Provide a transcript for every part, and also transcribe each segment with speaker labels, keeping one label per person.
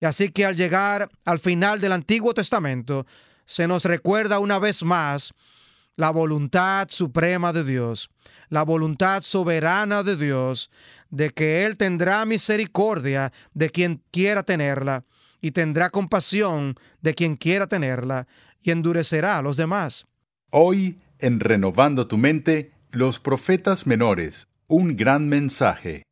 Speaker 1: Y así que al llegar al final del Antiguo Testamento, se nos recuerda una vez más la voluntad suprema de Dios, la voluntad soberana de Dios, de que Él tendrá misericordia de quien quiera tenerla y tendrá compasión de quien quiera tenerla y endurecerá a los demás.
Speaker 2: Hoy, en Renovando tu mente, los profetas menores, un gran mensaje.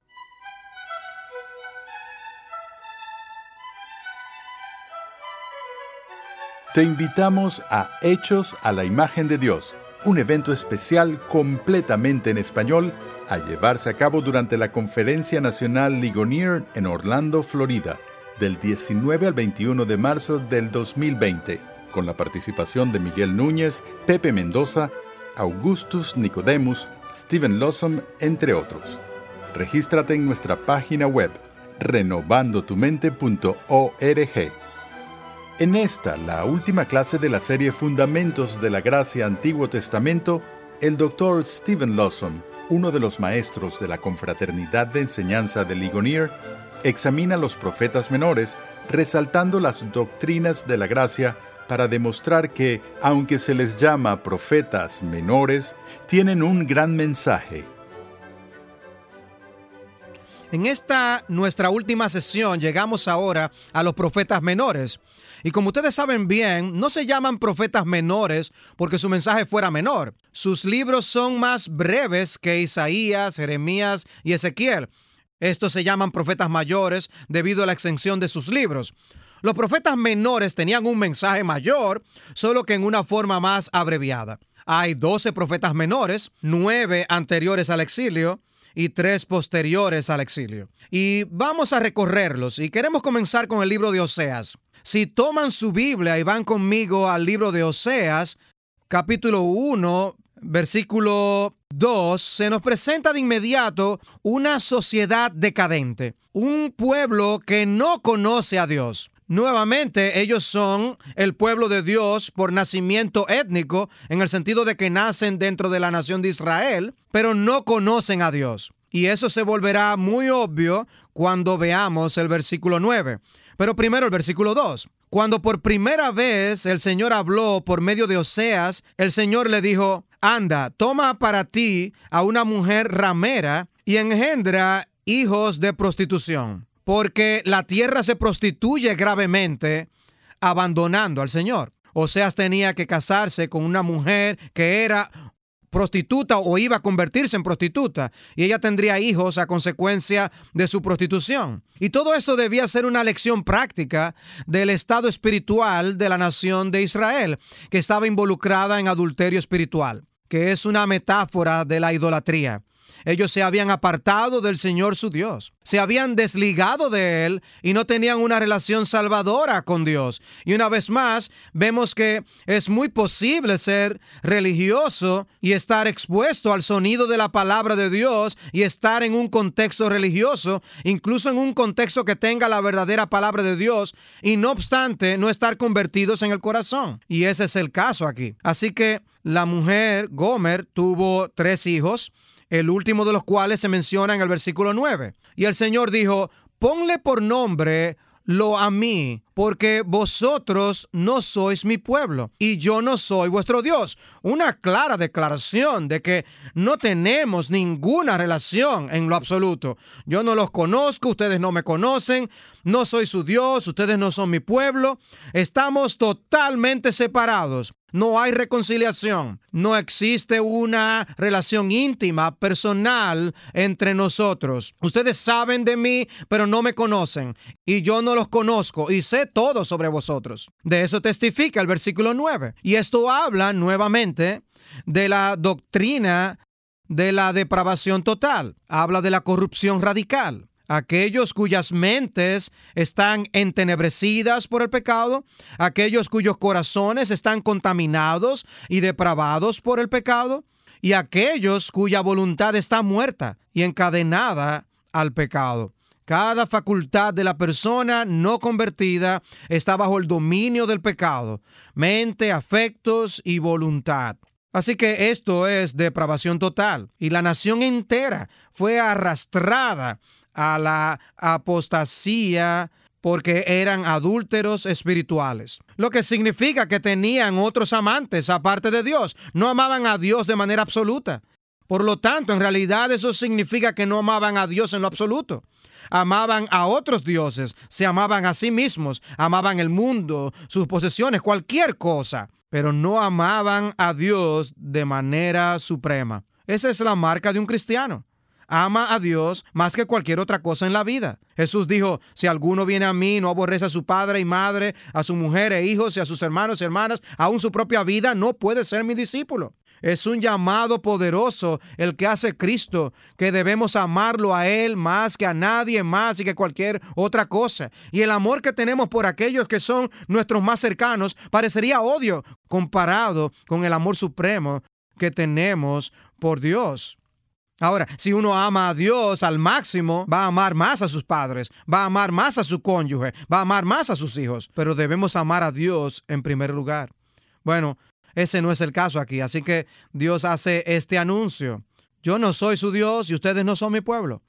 Speaker 2: Te invitamos a Hechos a la Imagen de Dios, un evento especial completamente en español a llevarse a cabo durante la Conferencia Nacional Ligonier en Orlando, Florida, del 19 al 21 de marzo del 2020, con la participación de Miguel Núñez, Pepe Mendoza, Augustus Nicodemus, Stephen Lawson, entre otros. Regístrate en nuestra página web renovandotumente.org. En esta, la última clase de la serie Fundamentos de la Gracia Antiguo Testamento, el Dr. Stephen Lawson, uno de los maestros de la Confraternidad de Enseñanza de Ligonier, examina los profetas menores, resaltando las doctrinas de la gracia para demostrar que, aunque se les llama profetas menores, tienen un gran mensaje
Speaker 1: en esta nuestra última sesión llegamos ahora a los profetas menores. Y como ustedes saben bien, no se llaman profetas menores porque su mensaje fuera menor. Sus libros son más breves que Isaías, Jeremías y Ezequiel. Estos se llaman profetas mayores debido a la extensión de sus libros. Los profetas menores tenían un mensaje mayor, solo que en una forma más abreviada. Hay 12 profetas menores, 9 anteriores al exilio, y tres posteriores al exilio. Y vamos a recorrerlos y queremos comenzar con el libro de Oseas. Si toman su Biblia y van conmigo al libro de Oseas, capítulo 1, versículo 2, se nos presenta de inmediato una sociedad decadente, un pueblo que no conoce a Dios. Nuevamente, ellos son el pueblo de Dios por nacimiento étnico, en el sentido de que nacen dentro de la nación de Israel, pero no conocen a Dios. Y eso se volverá muy obvio cuando veamos el versículo 9. Pero primero el versículo 2. Cuando por primera vez el Señor habló por medio de Oseas, el Señor le dijo, anda, toma para ti a una mujer ramera y engendra hijos de prostitución porque la tierra se prostituye gravemente abandonando al Señor. Oseas tenía que casarse con una mujer que era prostituta o iba a convertirse en prostituta y ella tendría hijos a consecuencia de su prostitución. Y todo eso debía ser una lección práctica del estado espiritual de la nación de Israel, que estaba involucrada en adulterio espiritual, que es una metáfora de la idolatría. Ellos se habían apartado del Señor su Dios, se habían desligado de Él y no tenían una relación salvadora con Dios. Y una vez más, vemos que es muy posible ser religioso y estar expuesto al sonido de la palabra de Dios y estar en un contexto religioso, incluso en un contexto que tenga la verdadera palabra de Dios y no obstante no estar convertidos en el corazón. Y ese es el caso aquí. Así que la mujer Gomer tuvo tres hijos el último de los cuales se menciona en el versículo 9. Y el Señor dijo, ponle por nombre lo a mí, porque vosotros no sois mi pueblo y yo no soy vuestro Dios. Una clara declaración de que no tenemos ninguna relación en lo absoluto. Yo no los conozco, ustedes no me conocen, no soy su Dios, ustedes no son mi pueblo. Estamos totalmente separados. No hay reconciliación. No existe una relación íntima, personal entre nosotros. Ustedes saben de mí, pero no me conocen. Y yo no los conozco y sé todo sobre vosotros. De eso testifica el versículo 9. Y esto habla nuevamente de la doctrina de la depravación total. Habla de la corrupción radical. Aquellos cuyas mentes están entenebrecidas por el pecado, aquellos cuyos corazones están contaminados y depravados por el pecado, y aquellos cuya voluntad está muerta y encadenada al pecado. Cada facultad de la persona no convertida está bajo el dominio del pecado, mente, afectos y voluntad. Así que esto es depravación total y la nación entera fue arrastrada a la apostasía porque eran adúlteros espirituales, lo que significa que tenían otros amantes aparte de Dios, no amaban a Dios de manera absoluta. Por lo tanto, en realidad eso significa que no amaban a Dios en lo absoluto. Amaban a otros dioses, se amaban a sí mismos, amaban el mundo, sus posesiones, cualquier cosa, pero no amaban a Dios de manera suprema. Esa es la marca de un cristiano ama a Dios más que cualquier otra cosa en la vida. Jesús dijo, si alguno viene a mí, no aborrece a su padre y madre, a su mujer e hijos y a sus hermanos y hermanas, aún su propia vida, no puede ser mi discípulo. Es un llamado poderoso el que hace Cristo, que debemos amarlo a Él más que a nadie más y que cualquier otra cosa. Y el amor que tenemos por aquellos que son nuestros más cercanos parecería odio comparado con el amor supremo que tenemos por Dios. Ahora, si uno ama a Dios al máximo, va a amar más a sus padres, va a amar más a su cónyuge, va a amar más a sus hijos, pero debemos amar a Dios en primer lugar. Bueno, ese no es el caso aquí, así que Dios hace este anuncio. Yo no soy su Dios y ustedes no son mi pueblo.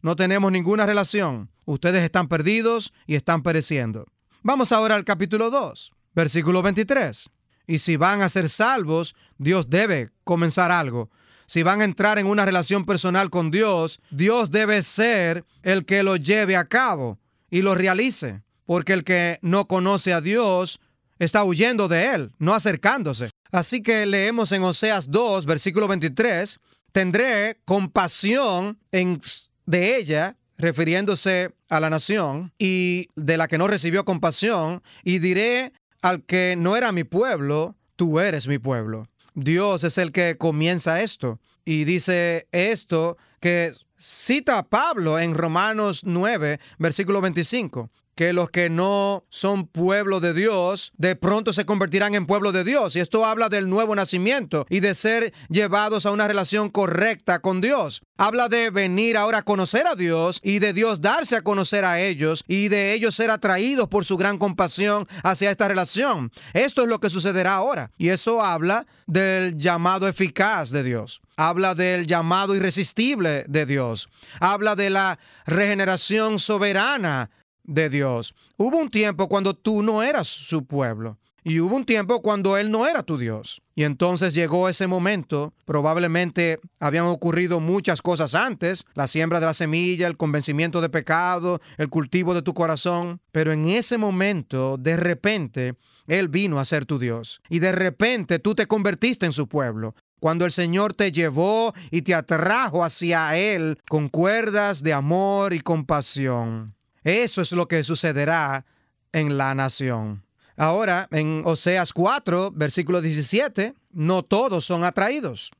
Speaker 1: No tenemos ninguna relación. Ustedes están perdidos y están pereciendo. Vamos ahora al capítulo 2, versículo 23. Y si van a ser salvos, Dios debe comenzar algo si van a entrar en una relación personal con Dios, Dios debe ser el que lo lleve a cabo y lo realice. Porque el que no conoce a Dios está huyendo de él, no acercándose. Así que leemos en Oseas 2, versículo 23, tendré compasión en, de ella, refiriéndose a la nación, y de la que no recibió compasión, y diré al que no era mi pueblo, tú eres mi pueblo. Dios es el que comienza esto. Y dice esto que cita Pablo en Romanos 9, versículo 25 que los que no son pueblo de Dios de pronto se convertirán en pueblo de Dios. Y esto habla del nuevo nacimiento y de ser llevados a una relación correcta con Dios. Habla de venir ahora a conocer a Dios y de Dios darse a conocer a ellos y de ellos ser atraídos por su gran compasión hacia esta relación. Esto es lo que sucederá ahora. Y eso habla del llamado eficaz de Dios habla del llamado irresistible de Dios, habla de la regeneración soberana de Dios. Hubo un tiempo cuando tú no eras su pueblo. Y hubo un tiempo cuando Él no era tu Dios. Y entonces llegó ese momento, probablemente habían ocurrido muchas cosas antes, la siembra de la semilla, el convencimiento de pecado, el cultivo de tu corazón, pero en ese momento, de repente, Él vino a ser tu Dios. Y de repente tú te convertiste en su pueblo. Cuando el Señor te llevó y te atrajo hacia Él con cuerdas de amor y compasión. Eso es lo que sucederá en la nación. Ahora, en Oseas 4, versículo 17, no todos son atraídos.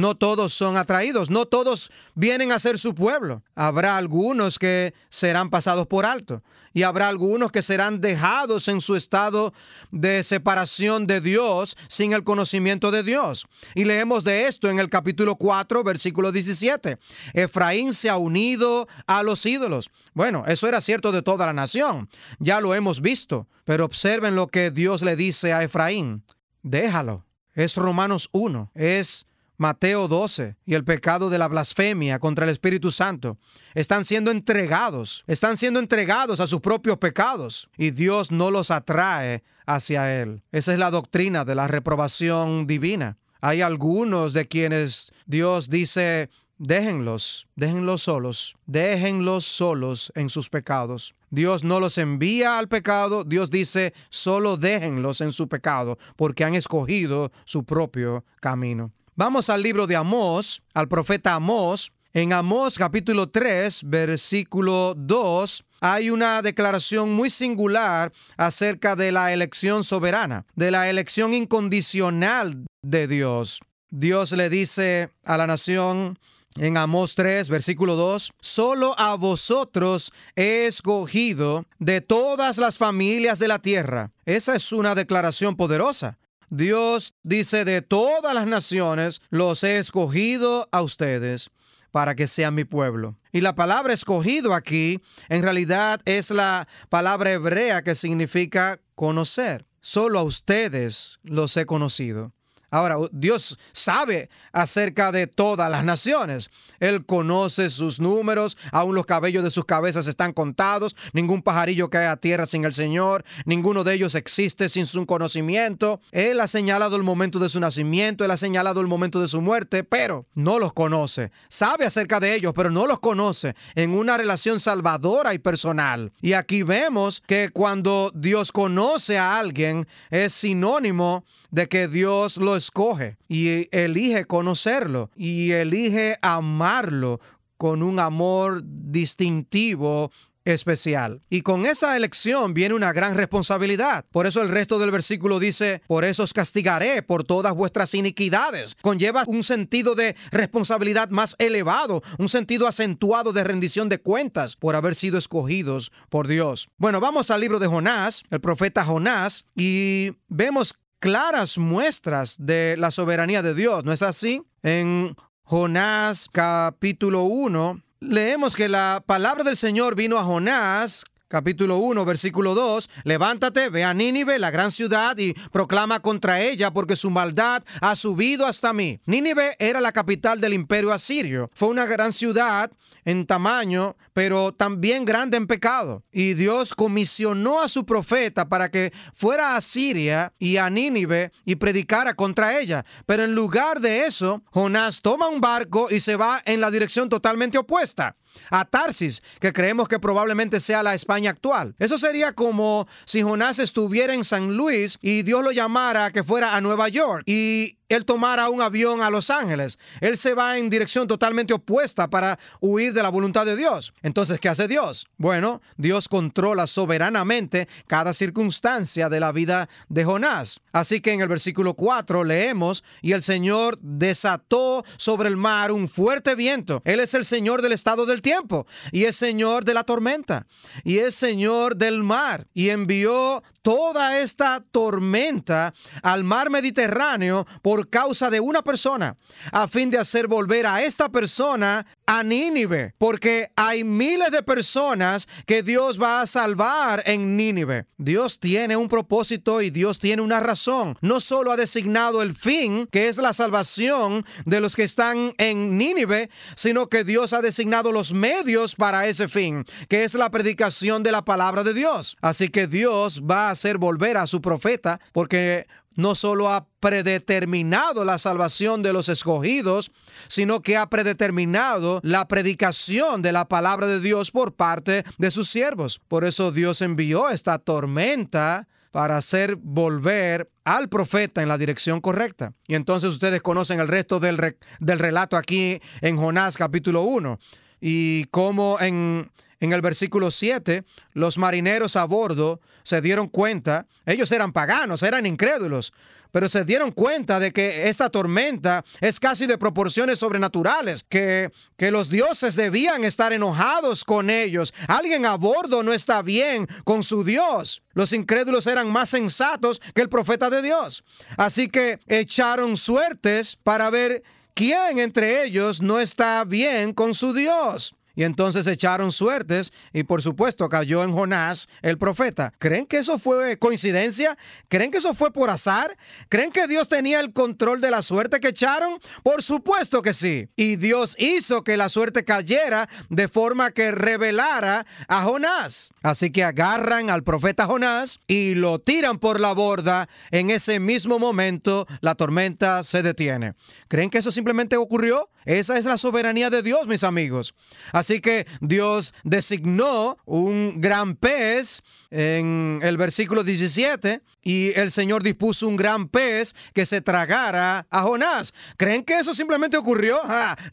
Speaker 1: No todos son atraídos, no todos vienen a ser su pueblo. Habrá algunos que serán pasados por alto y habrá algunos que serán dejados en su estado de separación de Dios sin el conocimiento de Dios. Y leemos de esto en el capítulo 4, versículo 17. Efraín se ha unido a los ídolos. Bueno, eso era cierto de toda la nación. Ya lo hemos visto. Pero observen lo que Dios le dice a Efraín. Déjalo. Es Romanos 1. Es Mateo 12 y el pecado de la blasfemia contra el Espíritu Santo están siendo entregados, están siendo entregados a sus propios pecados y Dios no los atrae hacia Él. Esa es la doctrina de la reprobación divina. Hay algunos de quienes Dios dice, déjenlos, déjenlos solos, déjenlos solos en sus pecados. Dios no los envía al pecado, Dios dice, solo déjenlos en su pecado, porque han escogido su propio camino. Vamos al libro de Amós, al profeta Amós. En Amós capítulo 3, versículo 2, hay una declaración muy singular acerca de la elección soberana, de la elección incondicional de Dios. Dios le dice a la nación en Amós 3, versículo 2, solo a vosotros he escogido de todas las familias de la tierra. Esa es una declaración poderosa. Dios dice, de todas las naciones los he escogido a ustedes para que sean mi pueblo. Y la palabra escogido aquí en realidad es la palabra hebrea que significa conocer. Solo a ustedes los he conocido. Ahora, Dios sabe acerca de todas las naciones. Él conoce sus números, aún los cabellos de sus cabezas están contados, ningún pajarillo cae a tierra sin el Señor, ninguno de ellos existe sin su conocimiento. Él ha señalado el momento de su nacimiento, él ha señalado el momento de su muerte, pero no los conoce. Sabe acerca de ellos, pero no los conoce en una relación salvadora y personal. Y aquí vemos que cuando Dios conoce a alguien es sinónimo de que Dios lo escoge y elige conocerlo y elige amarlo con un amor distintivo especial. Y con esa elección viene una gran responsabilidad. Por eso el resto del versículo dice, por eso os castigaré por todas vuestras iniquidades. Conlleva un sentido de responsabilidad más elevado, un sentido acentuado de rendición de cuentas por haber sido escogidos por Dios. Bueno, vamos al libro de Jonás, el profeta Jonás, y vemos claras muestras de la soberanía de Dios, ¿no es así? En Jonás capítulo 1, leemos que la palabra del Señor vino a Jonás capítulo 1, versículo 2, levántate, ve a Nínive, la gran ciudad, y proclama contra ella, porque su maldad ha subido hasta mí. Nínive era la capital del imperio asirio. Fue una gran ciudad en tamaño, pero también grande en pecado. Y Dios comisionó a su profeta para que fuera a Siria y a Nínive y predicara contra ella. Pero en lugar de eso, Jonás toma un barco y se va en la dirección totalmente opuesta a Tarsis, que creemos que probablemente sea la España actual. Eso sería como si Jonás estuviera en San Luis y Dios lo llamara a que fuera a Nueva York y él tomara un avión a Los Ángeles. Él se va en dirección totalmente opuesta para huir de la voluntad de Dios. Entonces, ¿qué hace Dios? Bueno, Dios controla soberanamente cada circunstancia de la vida de Jonás. Así que en el versículo 4 leemos, y el Señor desató sobre el mar un fuerte viento. Él es el Señor del estado del tiempo y es Señor de la tormenta y es Señor del mar y envió toda esta tormenta al mar Mediterráneo por causa de una persona, a fin de hacer volver a esta persona a Nínive, porque hay miles de personas que Dios va a salvar en Nínive. Dios tiene un propósito y Dios tiene una razón. No solo ha designado el fin, que es la salvación de los que están en Nínive, sino que Dios ha designado los medios para ese fin, que es la predicación de la palabra de Dios. Así que Dios va hacer volver a su profeta, porque no solo ha predeterminado la salvación de los escogidos, sino que ha predeterminado la predicación de la palabra de Dios por parte de sus siervos. Por eso Dios envió esta tormenta para hacer volver al profeta en la dirección correcta. Y entonces ustedes conocen el resto del, del relato aquí en Jonás capítulo 1 y cómo en en el versículo 7, los marineros a bordo se dieron cuenta, ellos eran paganos, eran incrédulos, pero se dieron cuenta de que esta tormenta es casi de proporciones sobrenaturales, que, que los dioses debían estar enojados con ellos. Alguien a bordo no está bien con su Dios. Los incrédulos eran más sensatos que el profeta de Dios. Así que echaron suertes para ver quién entre ellos no está bien con su Dios. Y entonces echaron suertes y por supuesto cayó en Jonás el profeta. ¿Creen que eso fue coincidencia? ¿Creen que eso fue por azar? ¿Creen que Dios tenía el control de la suerte que echaron? Por supuesto que sí. Y Dios hizo que la suerte cayera de forma que revelara a Jonás. Así que agarran al profeta Jonás y lo tiran por la borda. En ese mismo momento la tormenta se detiene. ¿Creen que eso simplemente ocurrió? Esa es la soberanía de Dios, mis amigos. Así que Dios designó un gran pez en el versículo 17 y el Señor dispuso un gran pez que se tragara a Jonás. ¿Creen que eso simplemente ocurrió?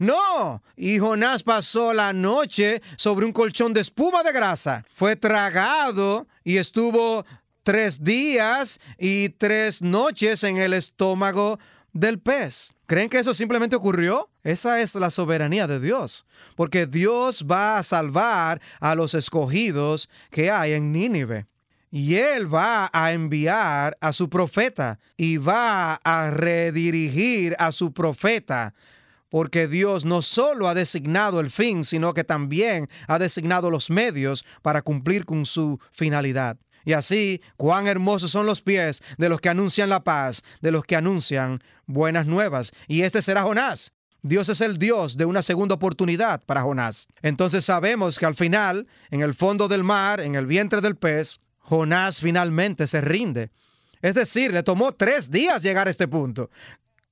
Speaker 1: No. Y Jonás pasó la noche sobre un colchón de espuma de grasa. Fue tragado y estuvo tres días y tres noches en el estómago del pez. ¿Creen que eso simplemente ocurrió? Esa es la soberanía de Dios, porque Dios va a salvar a los escogidos que hay en Nínive. Y Él va a enviar a su profeta y va a redirigir a su profeta porque Dios no solo ha designado el fin, sino que también ha designado los medios para cumplir con su finalidad. Y así, cuán hermosos son los pies de los que anuncian la paz, de los que anuncian buenas nuevas. Y este será Jonás. Dios es el Dios de una segunda oportunidad para Jonás. Entonces sabemos que al final, en el fondo del mar, en el vientre del pez, Jonás finalmente se rinde. Es decir, le tomó tres días llegar a este punto.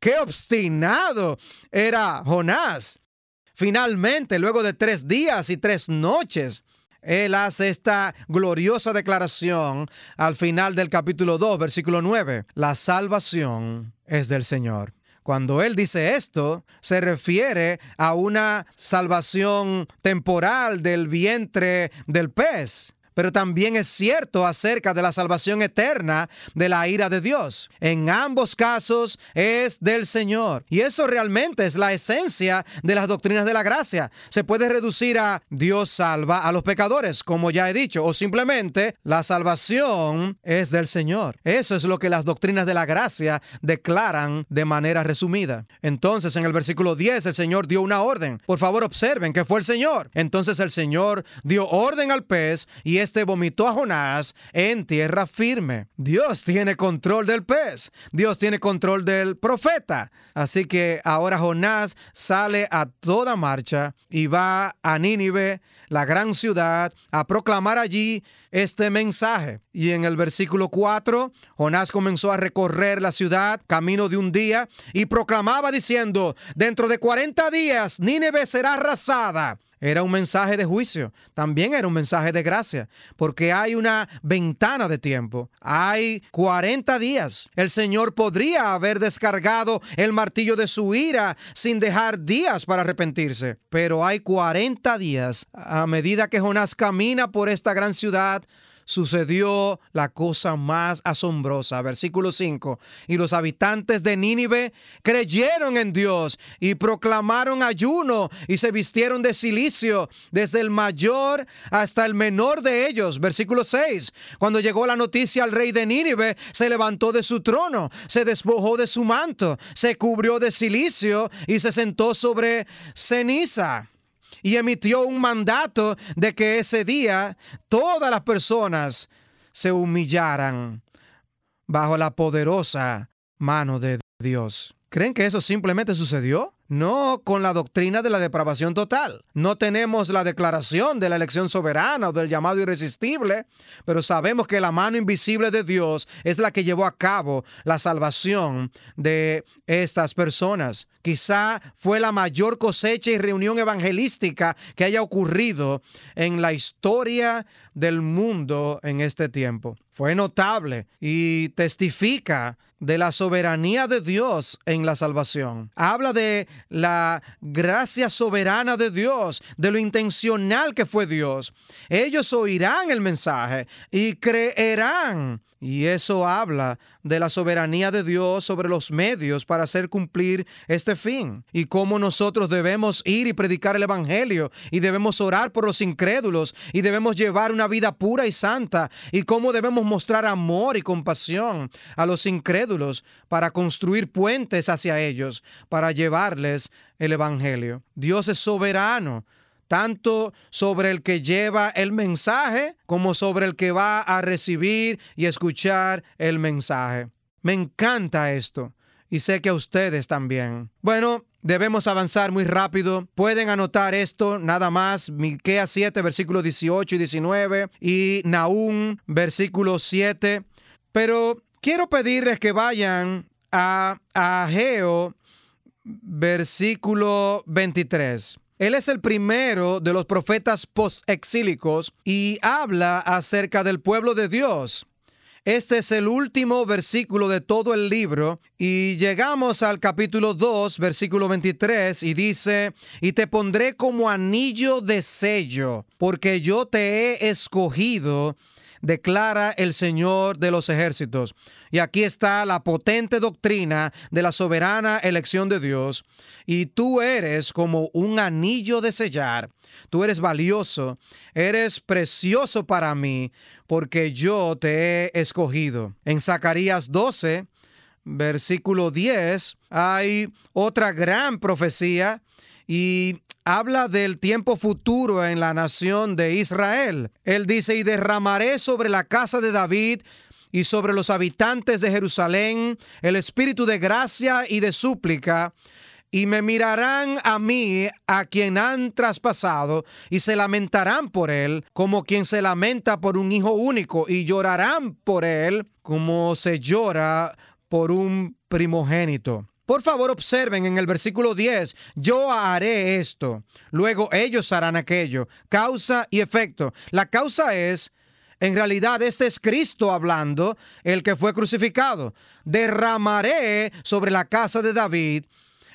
Speaker 1: ¡Qué obstinado era Jonás! Finalmente, luego de tres días y tres noches, él hace esta gloriosa declaración al final del capítulo 2, versículo 9. La salvación es del Señor. Cuando él dice esto, se refiere a una salvación temporal del vientre del pez pero también es cierto acerca de la salvación eterna de la ira de Dios. En ambos casos es del Señor. Y eso realmente es la esencia de las doctrinas de la gracia. Se puede reducir a Dios salva a los pecadores, como ya he dicho, o simplemente la salvación es del Señor. Eso es lo que las doctrinas de la gracia declaran de manera resumida. Entonces, en el versículo 10, el Señor dio una orden. Por favor, observen que fue el Señor. Entonces el Señor dio orden al pez y este vomitó a Jonás en tierra firme. Dios tiene control del pez. Dios tiene control del profeta. Así que ahora Jonás sale a toda marcha y va a Nínive, la gran ciudad, a proclamar allí este mensaje. Y en el versículo 4, Jonás comenzó a recorrer la ciudad camino de un día y proclamaba diciendo, dentro de 40 días Nínive será arrasada era un mensaje de juicio, también era un mensaje de gracia, porque hay una ventana de tiempo, hay 40 días. El Señor podría haber descargado el martillo de su ira sin dejar días para arrepentirse, pero hay 40 días a medida que Jonás camina por esta gran ciudad sucedió la cosa más asombrosa. Versículo 5. Y los habitantes de Nínive creyeron en Dios y proclamaron ayuno y se vistieron de silicio, desde el mayor hasta el menor de ellos. Versículo 6. Cuando llegó la noticia al rey de Nínive, se levantó de su trono, se despojó de su manto, se cubrió de silicio y se sentó sobre ceniza y emitió un mandato de que ese día todas las personas se humillaran bajo la poderosa mano de Dios. ¿Creen que eso simplemente sucedió? No con la doctrina de la depravación total. No tenemos la declaración de la elección soberana o del llamado irresistible, pero sabemos que la mano invisible de Dios es la que llevó a cabo la salvación de estas personas. Quizá fue la mayor cosecha y reunión evangelística que haya ocurrido en la historia del mundo en este tiempo. Fue notable y testifica de la soberanía de Dios en la salvación. Habla de la gracia soberana de Dios, de lo intencional que fue Dios. Ellos oirán el mensaje y creerán y eso habla de la soberanía de Dios sobre los medios para hacer cumplir este fin. Y cómo nosotros debemos ir y predicar el Evangelio. Y debemos orar por los incrédulos. Y debemos llevar una vida pura y santa. Y cómo debemos mostrar amor y compasión a los incrédulos para construir puentes hacia ellos, para llevarles el Evangelio. Dios es soberano tanto sobre el que lleva el mensaje como sobre el que va a recibir y escuchar el mensaje. Me encanta esto y sé que a ustedes también. Bueno, debemos avanzar muy rápido. Pueden anotar esto nada más, Miqueas 7 versículos 18 y 19 y Nahum versículo 7, pero quiero pedirles que vayan a Ageo versículo 23. Él es el primero de los profetas post-exílicos y habla acerca del pueblo de Dios. Este es el último versículo de todo el libro y llegamos al capítulo 2, versículo 23 y dice, y te pondré como anillo de sello, porque yo te he escogido declara el Señor de los ejércitos. Y aquí está la potente doctrina de la soberana elección de Dios. Y tú eres como un anillo de sellar. Tú eres valioso, eres precioso para mí, porque yo te he escogido. En Zacarías 12, versículo 10, hay otra gran profecía y habla del tiempo futuro en la nación de Israel. Él dice, y derramaré sobre la casa de David y sobre los habitantes de Jerusalén el espíritu de gracia y de súplica y me mirarán a mí, a quien han traspasado, y se lamentarán por él, como quien se lamenta por un hijo único, y llorarán por él, como se llora por un primogénito. Por favor, observen en el versículo 10, yo haré esto, luego ellos harán aquello, causa y efecto. La causa es en realidad, este es Cristo hablando, el que fue crucificado. Derramaré sobre la casa de David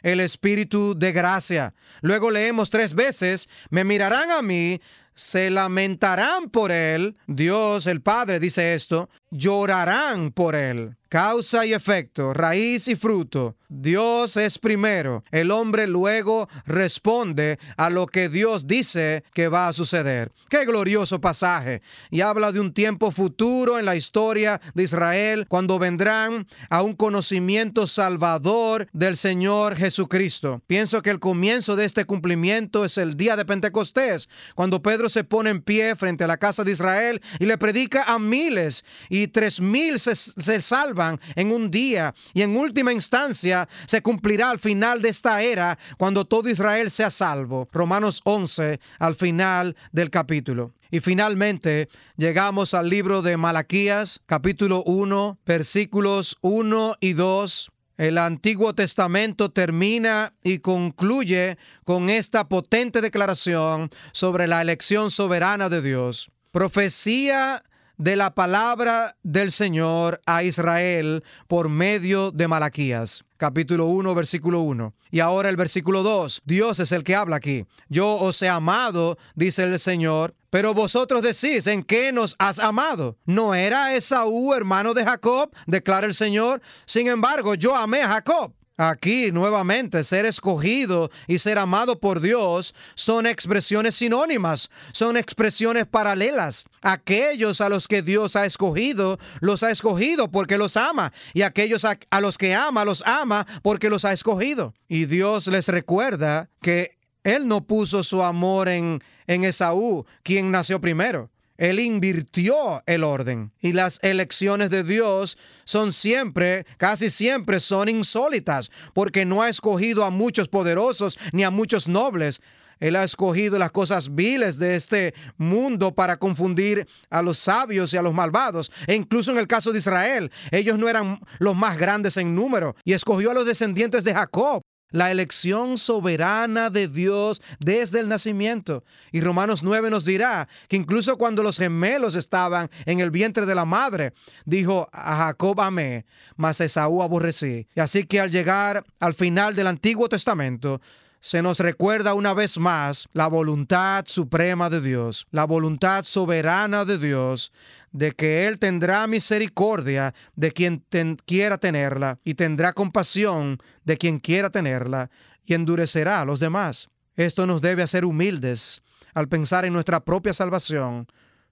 Speaker 1: el espíritu de gracia. Luego leemos tres veces, me mirarán a mí, se lamentarán por él. Dios el Padre dice esto, llorarán por él. Causa y efecto, raíz y fruto. Dios es primero. El hombre luego responde a lo que Dios dice que va a suceder. Qué glorioso pasaje. Y habla de un tiempo futuro en la historia de Israel cuando vendrán a un conocimiento salvador del Señor Jesucristo. Pienso que el comienzo de este cumplimiento es el día de Pentecostés, cuando Pedro se pone en pie frente a la casa de Israel y le predica a miles y tres mil se, se salvan en un día y en última instancia se cumplirá al final de esta era cuando todo Israel sea salvo. Romanos 11 al final del capítulo. Y finalmente llegamos al libro de Malaquías, capítulo 1, versículos 1 y 2. El Antiguo Testamento termina y concluye con esta potente declaración sobre la elección soberana de Dios. Profecía de la palabra del Señor a Israel por medio de Malaquías. Capítulo 1, versículo 1. Y ahora el versículo 2. Dios es el que habla aquí. Yo os he amado, dice el Señor, pero vosotros decís, ¿en qué nos has amado? ¿No era Esaú hermano de Jacob? Declara el Señor. Sin embargo, yo amé a Jacob Aquí nuevamente ser escogido y ser amado por Dios son expresiones sinónimas, son expresiones paralelas. Aquellos a los que Dios ha escogido, los ha escogido porque los ama. Y aquellos a, los que ama, los ama porque los ha escogido. Y Dios les recuerda que Él no puso su amor en, en Esaú, quien nació primero. Él invirtió el orden. Y las elecciones de Dios son siempre, casi siempre son insólitas, porque no ha escogido a muchos poderosos ni a muchos nobles. Él ha escogido las cosas viles de este mundo para confundir a los sabios y a los malvados. E incluso en el caso de Israel, ellos no eran los más grandes en número y escogió a los descendientes de Jacob la elección soberana de Dios desde el nacimiento. Y Romanos 9 nos dirá que incluso cuando los gemelos estaban en el vientre de la madre, dijo a Jacob amé, mas a Esaú aborrecí. Y así que al llegar al final del Antiguo Testamento, se nos recuerda una vez más la voluntad suprema de Dios, la voluntad soberana de Dios, de que Él tendrá misericordia de quien quiera tenerla y tendrá compasión de quien quiera tenerla y endurecerá a los demás. Esto nos debe hacer humildes al pensar en nuestra propia salvación,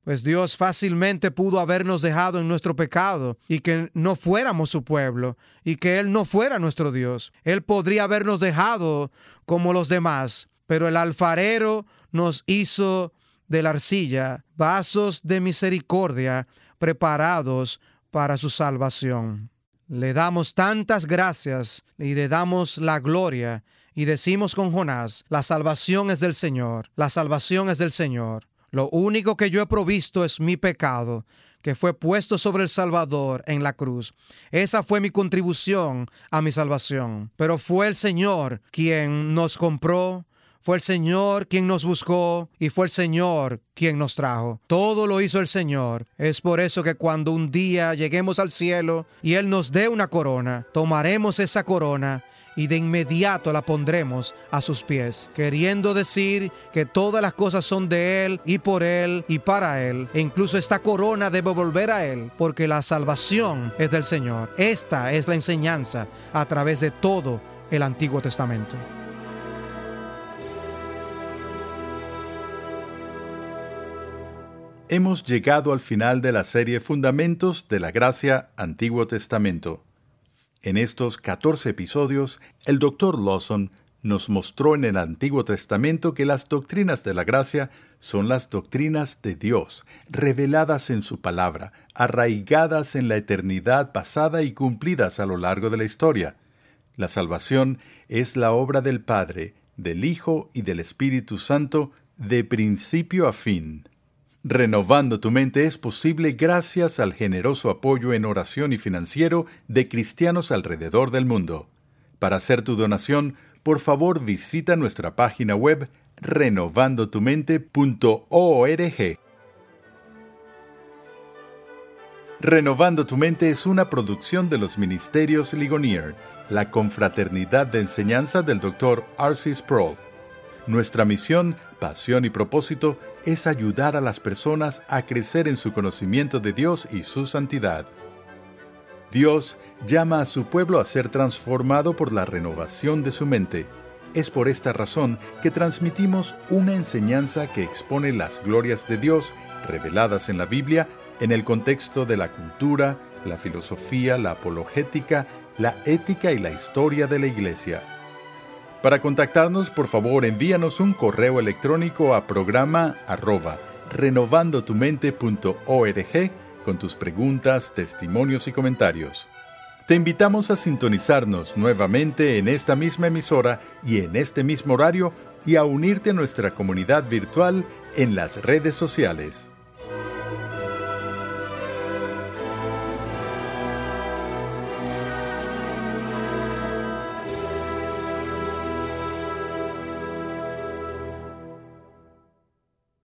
Speaker 1: pues Dios fácilmente pudo habernos dejado en nuestro pecado y que no fuéramos su pueblo y que Él no fuera nuestro Dios. Él podría habernos dejado como los demás, pero el alfarero nos hizo de la arcilla vasos de misericordia preparados para su salvación. Le damos tantas gracias y le damos la gloria y decimos con Jonás, la salvación es del Señor, la salvación es del Señor. Lo único que yo he provisto es mi pecado, que fue puesto sobre el Salvador en la cruz. Esa fue mi contribución a mi salvación. Pero fue el Señor quien nos compró, fue el Señor quien nos buscó y fue el Señor quien nos trajo. Todo lo hizo el Señor. Es por eso que cuando un día lleguemos al cielo y Él nos dé una corona, tomaremos esa corona y de inmediato la pondremos a sus pies, queriendo decir que todas las cosas son de Él y por Él y para Él. E incluso esta corona debe volver a Él, porque la salvación es del Señor. Esta es la enseñanza a través de todo el Antiguo Testamento.
Speaker 2: Hemos llegado al final de la serie Fundamentos de la Gracia Antiguo Testamento. En estos 14 episodios, el Dr. Lawson nos mostró en el Antiguo Testamento que las doctrinas de la gracia son las doctrinas de Dios, reveladas en su palabra, arraigadas en la eternidad pasada y cumplidas a lo largo de la historia. La salvación es la obra del Padre, del Hijo y del Espíritu Santo de principio a fin. Renovando tu mente es posible gracias al generoso apoyo en oración y financiero de cristianos alrededor del mundo. Para hacer tu donación, por favor visita nuestra página web renovandotumente.org. Renovando tu mente es una producción de los Ministerios Ligonier, la confraternidad de enseñanza del Dr. R.C. Sproul. Nuestra misión, pasión y propósito es ayudar a las personas a crecer en su conocimiento de Dios y su santidad. Dios llama a su pueblo a ser transformado por la renovación de su mente. Es por esta razón que transmitimos una enseñanza que expone las glorias de Dios reveladas en la Biblia en el contexto de la cultura, la filosofía, la apologética, la ética y la historia de la Iglesia. Para contactarnos, por favor, envíanos un correo electrónico a programa arroba renovandotumente.org con tus preguntas, testimonios y comentarios. Te invitamos a sintonizarnos nuevamente en esta misma emisora y en este mismo horario y a unirte a nuestra comunidad virtual en las redes sociales.